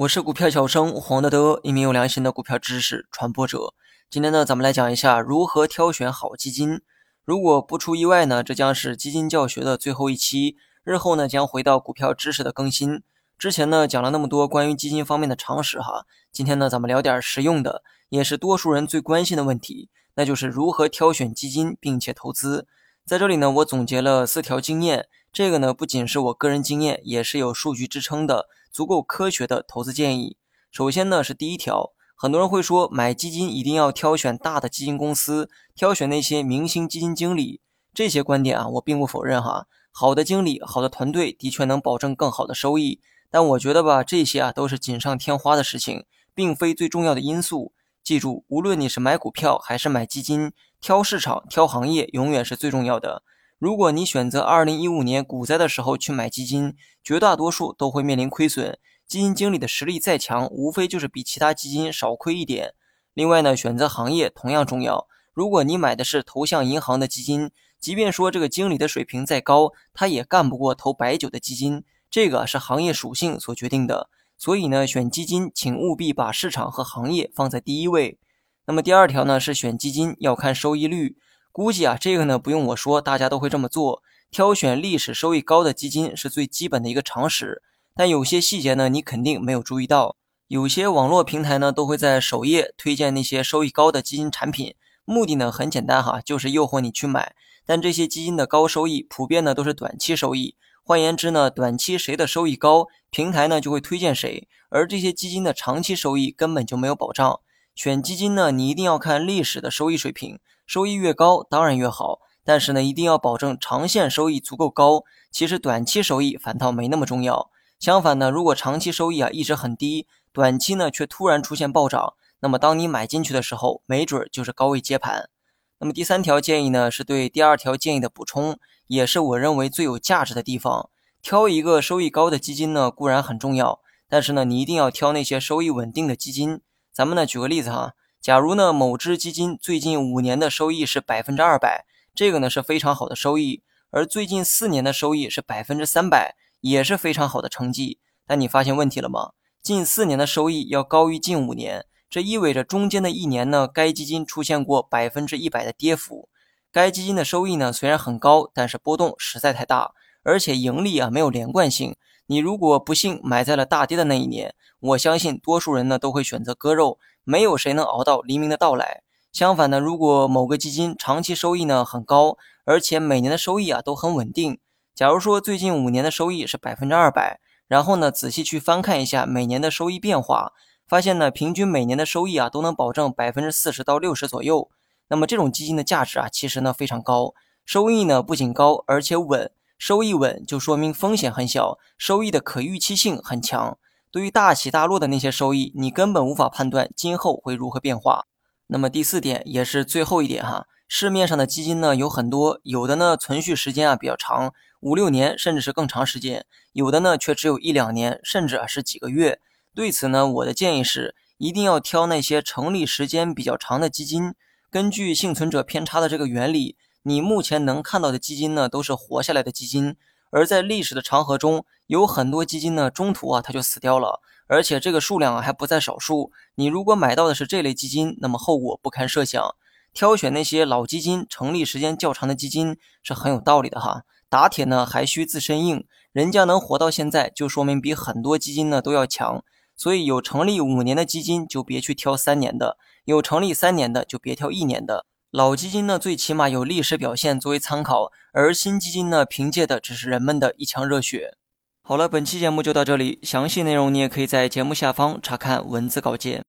我是股票小生黄德德，一名有良心的股票知识传播者。今天呢，咱们来讲一下如何挑选好基金。如果不出意外呢，这将是基金教学的最后一期。日后呢，将回到股票知识的更新。之前呢，讲了那么多关于基金方面的常识哈。今天呢，咱们聊点实用的，也是多数人最关心的问题，那就是如何挑选基金并且投资。在这里呢，我总结了四条经验。这个呢，不仅是我个人经验，也是有数据支撑的，足够科学的投资建议。首先呢，是第一条，很多人会说买基金一定要挑选大的基金公司，挑选那些明星基金经理。这些观点啊，我并不否认哈。好的经理、好的团队的确能保证更好的收益，但我觉得吧，这些啊都是锦上添花的事情，并非最重要的因素。记住，无论你是买股票还是买基金，挑市场、挑行业永远是最重要的。如果你选择二零一五年股灾的时候去买基金，绝大多数都会面临亏损。基金经理的实力再强，无非就是比其他基金少亏一点。另外呢，选择行业同样重要。如果你买的是投向银行的基金，即便说这个经理的水平再高，他也干不过投白酒的基金。这个是行业属性所决定的。所以呢，选基金请务必把市场和行业放在第一位。那么第二条呢，是选基金要看收益率。估计啊，这个呢不用我说，大家都会这么做。挑选历史收益高的基金是最基本的一个常识。但有些细节呢，你肯定没有注意到。有些网络平台呢，都会在首页推荐那些收益高的基金产品，目的呢很简单哈，就是诱惑你去买。但这些基金的高收益，普遍呢都是短期收益。换言之呢，短期谁的收益高，平台呢就会推荐谁。而这些基金的长期收益根本就没有保障。选基金呢，你一定要看历史的收益水平。收益越高当然越好，但是呢，一定要保证长线收益足够高。其实短期收益反倒没那么重要。相反呢，如果长期收益啊一直很低，短期呢却突然出现暴涨，那么当你买进去的时候，没准就是高位接盘。那么第三条建议呢，是对第二条建议的补充，也是我认为最有价值的地方。挑一个收益高的基金呢固然很重要，但是呢，你一定要挑那些收益稳定的基金。咱们呢举个例子哈。假如呢，某只基金最近五年的收益是百分之二百，这个呢是非常好的收益；而最近四年的收益是百分之三百，也是非常好的成绩。但你发现问题了吗？近四年的收益要高于近五年，这意味着中间的一年呢，该基金出现过百分之一百的跌幅。该基金的收益呢虽然很高，但是波动实在太大，而且盈利啊没有连贯性。你如果不幸买在了大跌的那一年，我相信多数人呢都会选择割肉。没有谁能熬到黎明的到来。相反呢，如果某个基金长期收益呢很高，而且每年的收益啊都很稳定，假如说最近五年的收益是百分之二百，然后呢仔细去翻看一下每年的收益变化，发现呢平均每年的收益啊都能保证百分之四十到六十左右，那么这种基金的价值啊其实呢非常高，收益呢不仅高而且稳，收益稳就说明风险很小，收益的可预期性很强。对于大起大落的那些收益，你根本无法判断今后会如何变化。那么第四点也是最后一点哈，市面上的基金呢有很多，有的呢存续时间啊比较长，五六年甚至是更长时间，有的呢却只有一两年，甚至啊是几个月。对此呢，我的建议是一定要挑那些成立时间比较长的基金。根据幸存者偏差的这个原理，你目前能看到的基金呢都是活下来的基金。而在历史的长河中，有很多基金呢，中途啊它就死掉了，而且这个数量啊还不在少数。你如果买到的是这类基金，那么后果不堪设想。挑选那些老基金、成立时间较长的基金是很有道理的哈。打铁呢还需自身硬，人家能活到现在，就说明比很多基金呢都要强。所以有成立五年的基金就别去挑三年的，有成立三年的就别挑一年的。老基金呢，最起码有历史表现作为参考，而新基金呢，凭借的只是人们的一腔热血。好了，本期节目就到这里，详细内容你也可以在节目下方查看文字稿件。